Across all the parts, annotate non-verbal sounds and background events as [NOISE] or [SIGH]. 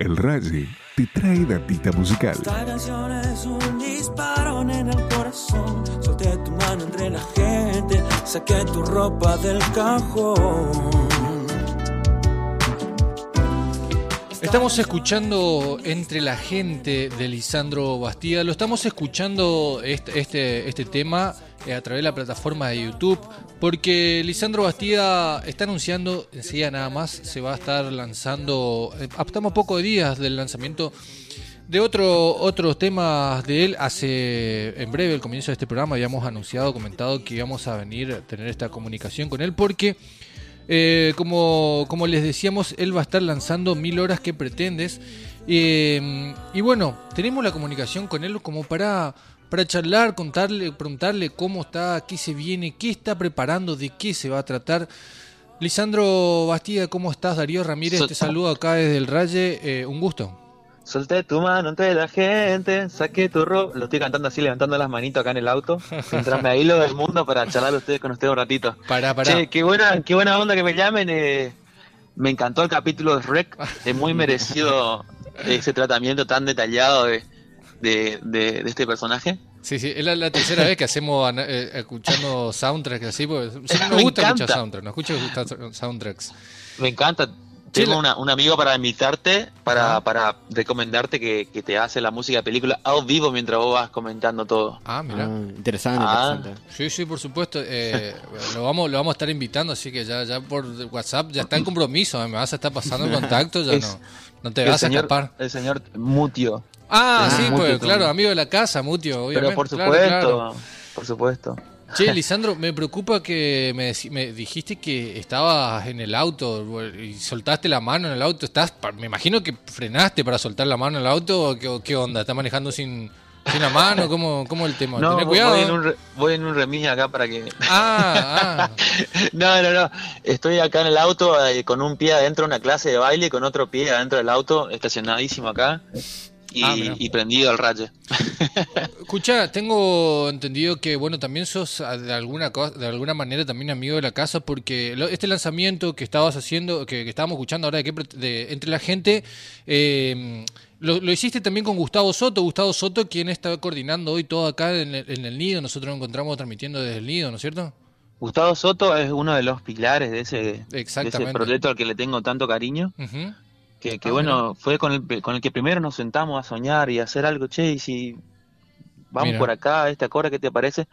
El Raye te trae datita musical. Esta canción es un disparo en el corazón. Solté tu mano entre la gente, saqué tu ropa del cajón. Estamos escuchando Entre la gente de Lisandro Bastida. Lo estamos escuchando este, este, tema eh, a través de la plataforma de YouTube. Porque Lisandro Bastida está anunciando, enseguida nada más, se va a estar lanzando. eh, Estamos pocos días del lanzamiento de otro, otros temas de él. Hace en breve, el comienzo de este programa, habíamos anunciado, comentado que íbamos a venir a tener esta comunicación con él. Porque. Eh, como, como les decíamos, él va a estar lanzando Mil Horas que Pretendes. Eh, y bueno, tenemos la comunicación con él como para, para charlar, contarle, preguntarle cómo está, qué se viene, qué está preparando, de qué se va a tratar. Lisandro Bastida, ¿cómo estás? Darío Ramírez, te saludo acá desde el Raye. Eh, un gusto. Solté tu mano entre la gente, saqué tu ropa. Lo estoy cantando así, levantando las manitos acá en el auto. Mientras me ahilo del mundo para charlar ustedes con ustedes un ratito. Pará, pará. Che, qué buena, qué buena onda que me llamen. eh, me encantó el capítulo de Rec. Es muy merecido ese tratamiento tan detallado de, de, de- de este personaje. Sí, sí, es la, la tercera vez que hacemos eh, escuchando soundtracks así, porque [LAUGHS] nos gusta escuchar soundtracks, nos gusta escuchar soundtracks. Me encanta. Tengo una- un amigo para invitarte, para, para recomendarte que, que te hace la música de película a vivo mientras vos vas comentando todo. Ah, mira. Ah, interesante, Ah. interesante. Sí, sí, por supuesto. eh, [LAUGHS] lo vamos lo vamos a estar invitando, así que ya ya por WhatsApp ya está en compromiso. eh, Me vas a estar pasando el [LAUGHS] contacto, ya Es- no, no te vas a escapar. el señor Mutio. Ah, Ah, sí, pues claro, amigo de la casa, Mutio, obviamente. Pero por claro, supuesto, claro. por supuesto. Che, Lisandro, me preocupa que me, me dijiste que estabas en el auto y soltaste la mano en el auto. Estás, me imagino que frenaste para soltar la mano en el auto. ¿o ¿Qué, qué onda? ¿Estás manejando sin, sin la mano? ¿Cómo, cómo el tema? No, Tené voy cuidado. en ¿eh? un, voy en un remis acá para que... Ah, ah. [LAUGHS] No, no, no. Estoy acá en el auto eh, con un pie adentro de una clase de baile y con otro pie adentro del auto, estacionadísimo acá y, Ah, y prendido al raye. [LAUGHS] Escucha, tengo entendido que bueno también sos ah, de alguna cosa, de alguna manera también amigo de la casa porque lo- este lanzamiento que estabas haciendo, que, que estábamos escuchando ahora de, de entre la gente, eh, lo, lo hiciste también con Gustavo Soto, Gustavo Soto quien está coordinando hoy todo acá en el, en el nido, nosotros nos encontramos transmitiendo desde el nido, ¿no es cierto? Gustavo Soto es uno de los pilares de ese, de ese Exactamente. proyecto al que le tengo tanto cariño. Ujú. Que, que Ah, bueno, fue con el, con el que primero nos sentamos a soñar y a hacer algo, che, y si vamos Mira. por acá, esta acorde, ¿qué te parece?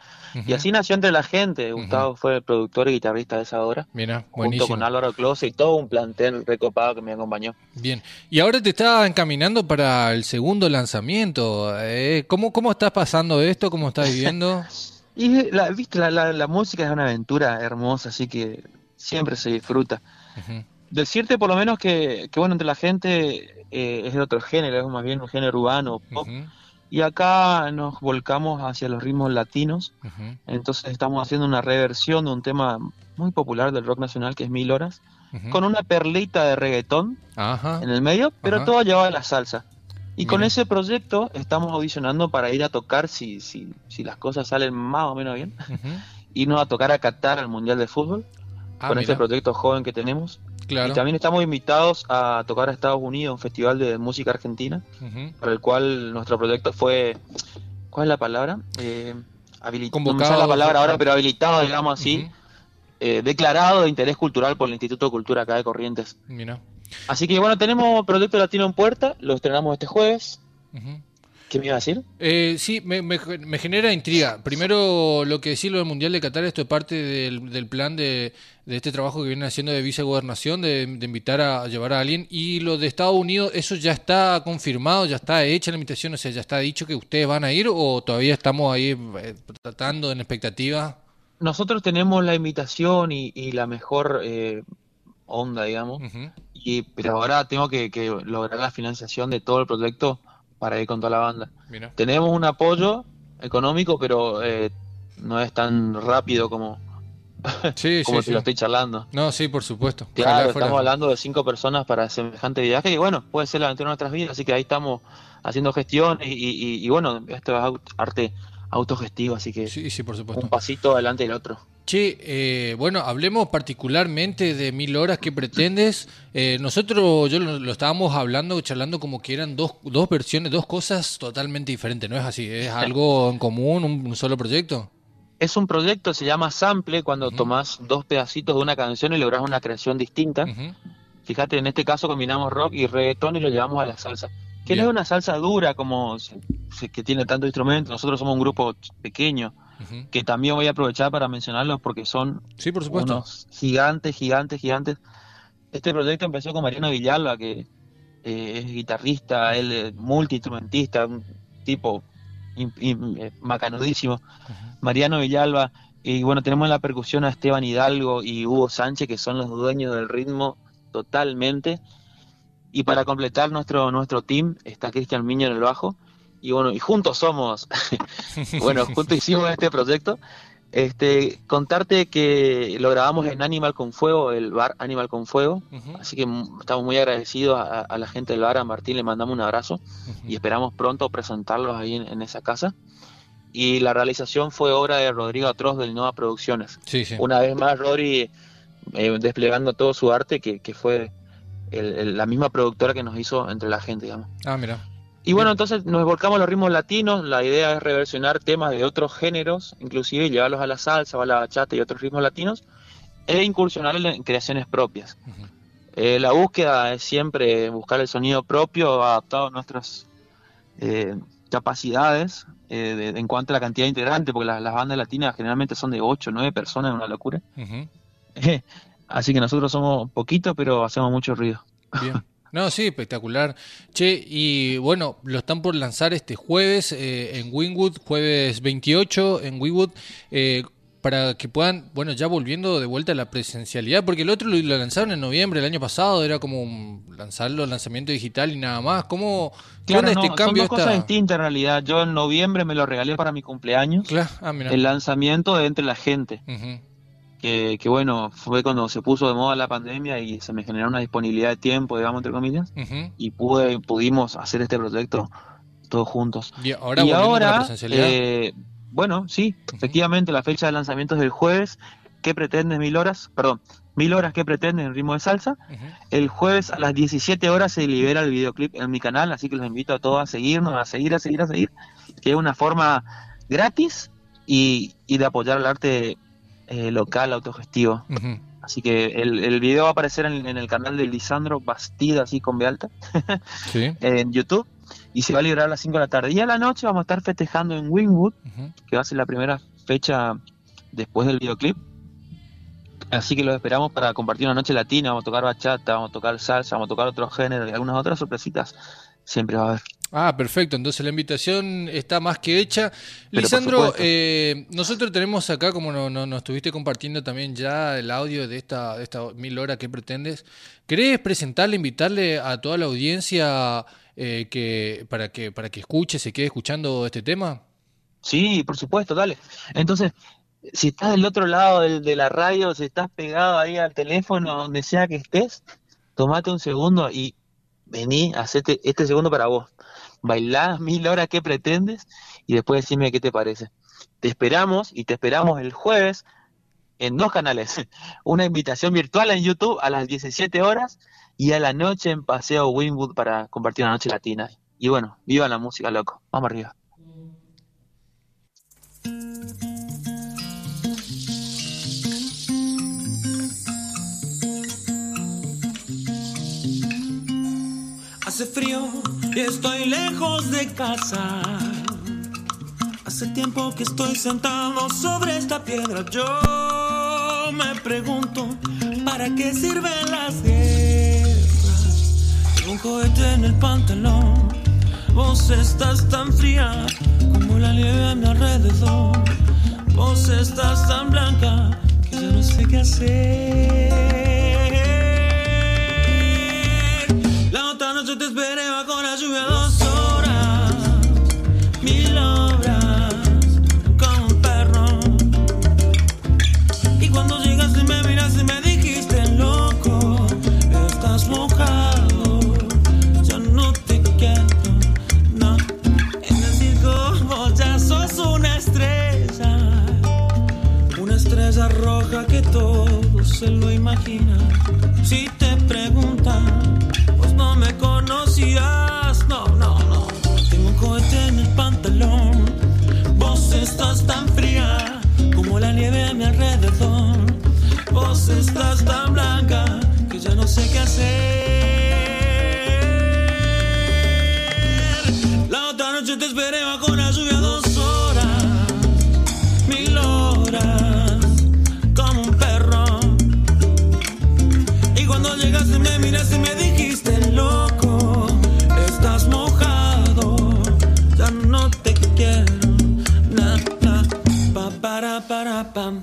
Y así nació entre la gente. Gustavo fue el productor y guitarrista de esa obra. Mira, junto buenísimo. con Álvaro Close y todo un plantel recopado que me acompañó. Bien, y ahora te estás encaminando para el segundo lanzamiento. eh, ¿Cómo, ¿Cómo estás pasando esto? ¿Cómo estás [LAUGHS] viviendo? Y la, viste, la, la, la música es una aventura hermosa, así que siempre se disfruta. Ujú. Decirte por lo menos que, que bueno, entre la gente eh, es de otro género, es más bien un género urbano, pop, y acá nos volcamos hacia los ritmos latinos, entonces estamos haciendo una reversión de un tema muy popular del rock nacional que es Mil Horas, con una perlita de reggaetón Ajá. en el medio, pero Ajá. todo llevado a la salsa. Y con ese proyecto estamos audicionando para ir a tocar si, si, si las cosas salen más o menos bien, irnos a tocar a Qatar al Mundial de Fútbol, Ah, con este proyecto joven que tenemos. Claro. Y también estamos invitados a tocar a Estados Unidos, un festival de música argentina, para el cual nuestro proyecto fue, ¿cuál es la palabra? Eh, no Convocado, la palabra ahora, pero habilitado, digamos así, eh, declarado de interés cultural por el Instituto de Cultura acá de Corrientes. Mira. Así que bueno, tenemos Proyecto Latino en puerta, lo estrenamos este jueves. Ujú. ¿Qué me iba a decir? Eh, sí, me, me- me genera intriga. Primero, lo que decís lo del Mundial de Qatar, esto es parte del, del plan de, de este trabajo que vienen haciendo de vicegobernación, de, de invitar a, a llevar a alguien. Y lo de Estados Unidos, ¿eso ya está confirmado, ya está hecha la invitación? O sea, ¿ya está dicho que ustedes van a ir o todavía estamos ahí eh, tratando en expectativa? Nosotros tenemos la invitación y, y la mejor eh, onda, digamos, y, pero ahora tengo que, que lograr la financiación de todo el proyecto para ir con toda la banda. Mira. Tenemos un apoyo económico, pero eh, no es tan rápido como, Sí, [LAUGHS] como sí, te sí. lo estoy charlando. No, sí, por supuesto. Claro, fuera- estamos hablando de cinco personas para semejante viaje y bueno, puede ser la aventura de nuestras vidas, así que ahí estamos haciendo gestiones y, y- y bueno, esto es arte autogestivo, así que Sí, sí, por un supuesto. pasito adelante del otro. Che, eh, bueno, hablemos particularmente de Mil Horas que pretendes. Eh, nosotros, yo lo, lo, estábamos hablando, charlando como que eran dos, dos versiones, dos cosas totalmente diferentes, ¿no es así? ¿Es algo en común, un, un solo proyecto? Es un proyecto, se llama Sample, cuando uh -huh. tomás dos pedacitos de una canción y lográs una creación distinta. Uh -huh. Fíjate, en este caso combinamos rock y reggaetón y lo llevamos a la salsa. Que Bien. no es una salsa dura como que tiene tanto instrumento. Nosotros somos un grupo pequeño. Uh -huh. Que también voy a aprovechar para mencionarlos porque son sí, por supuesto. unos gigantes, gigantes, gigantes. Este proyecto empezó con Mariano Villalba, que eh, es guitarrista, él es multiinstrumentista, un tipo eh, macanudísimo. Uh -huh. Mariano Villalba, y bueno, tenemos en la percusión a Esteban Hidalgo y Hugo Sánchez, que son los dueños del ritmo totalmente. Y para completar nuestro, nuestro team está Cristian Miño en el bajo. Y bueno, y juntos somos, [LAUGHS] bueno, juntos [LAUGHS] hicimos este proyecto. Este, contarte que lo grabamos en Animal con Fuego, el bar Animal con Fuego, uh -huh. así que estamos muy agradecidos a, a, la gente del bar, a Martín le mandamos un abrazo uh -huh. y esperamos pronto presentarlos ahí en, en, esa casa. Y la realización fue obra de Rodrigo Atroz del Nova Producciones. Sí, sí. Una vez más, Rodri eh, desplegando todo su arte, que, que fue el, el, la misma productora que nos hizo entre la gente, digamos. Ah, mira. Y bueno, entonces nos volcamos a los ritmos latinos, la idea es reversionar temas de otros géneros, inclusive llevarlos a la salsa, o a la bachata y otros ritmos latinos, e incursionar en creaciones propias. Uh -huh. eh, la búsqueda es siempre buscar el sonido propio, adaptado a nuestras eh, capacidades eh, de, en cuanto a la cantidad de integrantes, porque las, las, bandas latinas generalmente son de 8 o 9 personas, es una locura. Uh [LAUGHS] -huh. Así que nosotros somos poquitos, pero hacemos mucho ruido. Bien. [LAUGHS] No, sí, espectacular. Che, y bueno, lo están por lanzar este jueves eh, en Wingwood, jueves 28 en Wingwood, eh, para que puedan, bueno, ya volviendo de vuelta a la presencialidad, porque el otro lo, lo lanzaron en noviembre del año pasado, era como un, lanzarlo, lanzamiento digital y nada más. ¿Cómo claro, no, este cambio? Son dos esta... cosas distintas en realidad. Yo en noviembre me lo regalé para mi cumpleaños. Claro. Ah, mira. El lanzamiento de Entre la Gente. Uh -huh que, que, bueno, fue cuando se puso de moda la pandemia y se me generó una disponibilidad de tiempo, digamos, entre comillas, uh -huh. y pude, pudimos hacer este proyecto todos juntos. Y ahora, y ahora eh, bueno, sí, uh -huh. efectivamente la fecha de lanzamiento es el jueves, ¿qué pretende mil horas? Perdón, mil horas que pretende en ritmo de salsa. Uh -huh. El jueves a las 17 horas se libera el videoclip en mi canal, así que los invito a todos a seguirnos, a seguir, a seguir, a seguir, que es una forma gratis y, y de apoyar el arte eh, local, autogestivo. Uh -huh. Así que el, el, video va a aparecer en, en, el canal de Lisandro Bastida, así con B alta, [LAUGHS] ¿Sí? en YouTube. Y se va a liberar a las 5 de la tarde. Y a la noche vamos a estar festejando en Wingwood, uh -huh. que va a ser la primera fecha después del videoclip. Así que los esperamos para compartir una noche latina. Vamos a tocar bachata, vamos a tocar salsa, vamos a tocar otros géneros y algunas otras sorpresitas. Siempre va a haber. Ah, perfecto. Entonces la invitación está más que hecha. Pero Lisandro, eh, nosotros tenemos acá, como nos no, no estuviste compartiendo también ya el audio de esta, de esta mil horas que pretendes. ¿Querés presentarle, invitarle a toda la audiencia eh, que para que para que escuche, se quede escuchando este tema? Sí, por supuesto, dale. Entonces, si estás del otro lado de, de la radio, si estás pegado ahí al teléfono, donde sea que estés, tomate un segundo y vení, hacete este segundo para vos bailá [LAUGHS] mil horas que pretendes y después decime qué te parece. Te esperamos y te esperamos el jueves en dos canales. [LAUGHS] Una invitación virtual en YouTube a las 17 horas y a la noche en Paseo Winwood para compartir una noche latina. Y bueno, viva la música, loco. Vamos arriba. Y estoy lejos de casa. Hace tiempo que estoy sentado sobre esta piedra. Yo me pregunto, ¿para qué sirven las guerras? Un cohete en el pantalón. Vos estás tan fría como la nieve a mi alrededor. Vos estás tan blanca que yo no sé qué hacer. Yo te esperé bajo la lluvia te esperé bajo la lluvia dos horas, mil horas, como un perro. Y cuando llegaste me miraste y me dijiste, loco, estás mojado, ya no te quiero. Na, pa, para, para, pam.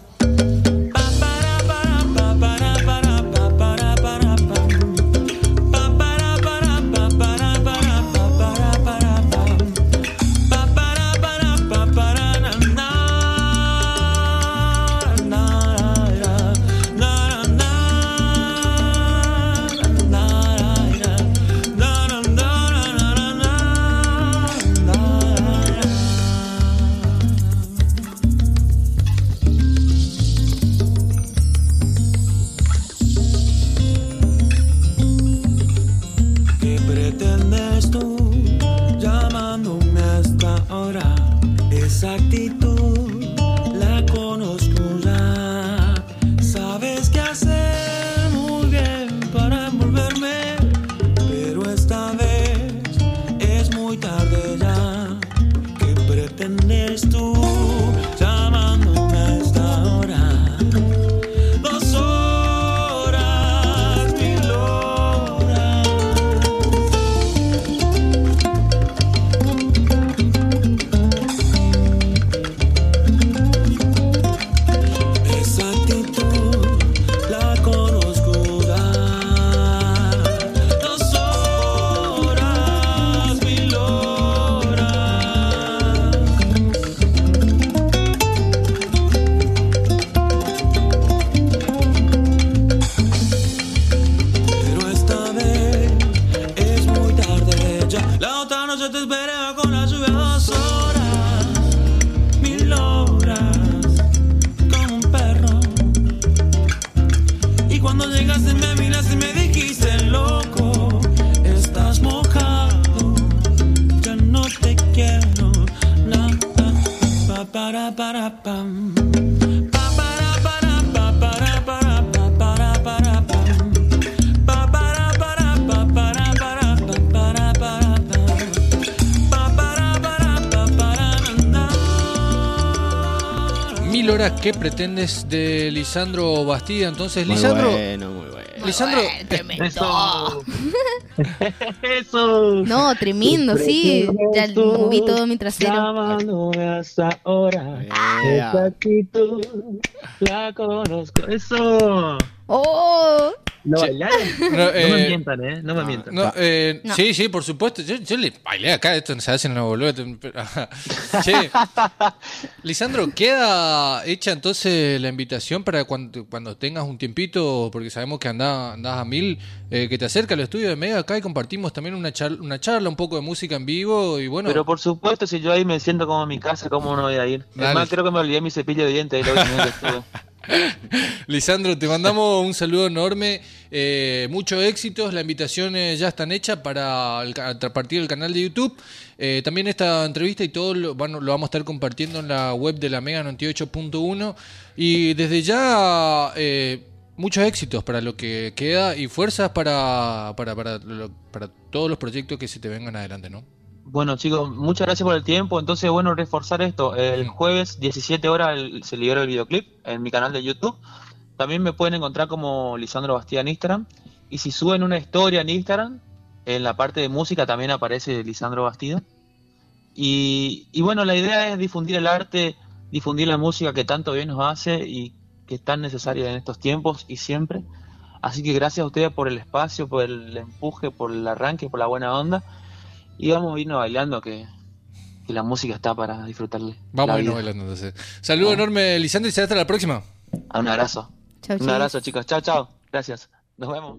Mil horas, ¿qué pretendes de Lisandro Bastida? Entonces, Muy Lisandro, bueno, muy bueno. Lisandro. [LAUGHS] Eso. Eso. [LAUGHS] No, tremendo, sí. Ya moví todo mi trasero. Ahora. Ea. Esa actitud la conozco. Eso. ¡Oh! ¿Lo bailaron? [LAUGHS] No, No, eh, me mientan, ¿eh? No me mientan. No, eh, No. Sí, sí, por supuesto. Yo, yo le bailé acá, esto se hace en la [LAUGHS] Che, [LAUGHS] Lisandro, ¿queda hecha entonces la invitación para cuando, cuando tengas un tiempito? Porque sabemos que andás, andás a mil, eh, que te acerca al estudio de Mega acá y compartimos también una charla, una charla, un poco de música en vivo y bueno. Pero por supuesto, si yo ahí me siento como en mi casa, ¿cómo no voy a ir? Dale. Es más, creo que me olvidé mi cepillo de dientes ahí vez que estuve. [LAUGHS] Lisandro, te mandamos un saludo enorme, eh, muchos éxitos, las invitaciones ya están hechas para el a partir del canal de YouTube. Eh, también esta entrevista y todo lo, lo vamos a estar compartiendo en la web de la Mega 98.1 y desde ya eh, muchos éxitos para lo que queda y fuerzas para, para, para, para todos los proyectos que se te vengan adelante, ¿no? Bueno, chicos, muchas gracias por el tiempo. Entonces, bueno, reforzar esto. El jueves 17 horas el- se libera el videoclip en mi canal de YouTube. También me pueden encontrar como Lisandro Bastida en Instagram. Y si suben una historia en Instagram, en la parte de música también aparece Lisandro Bastida. Y, y bueno, la idea es difundir el arte, difundir la música que tanto bien nos hace y que es tan necesaria en estos tiempos y siempre. Así que gracias a ustedes por el espacio, por el empuje, por el arranque, por la buena onda. Y vamos a irnos bailando que, que la música está para disfrutarle. Vamos a irnos bailando entonces. Saludo Ah. enorme, Lisandro, y será hasta la próxima. Un abrazo. Chau, Un chau. abrazo, chicos. Chao, chao. Gracias. Nos vemos.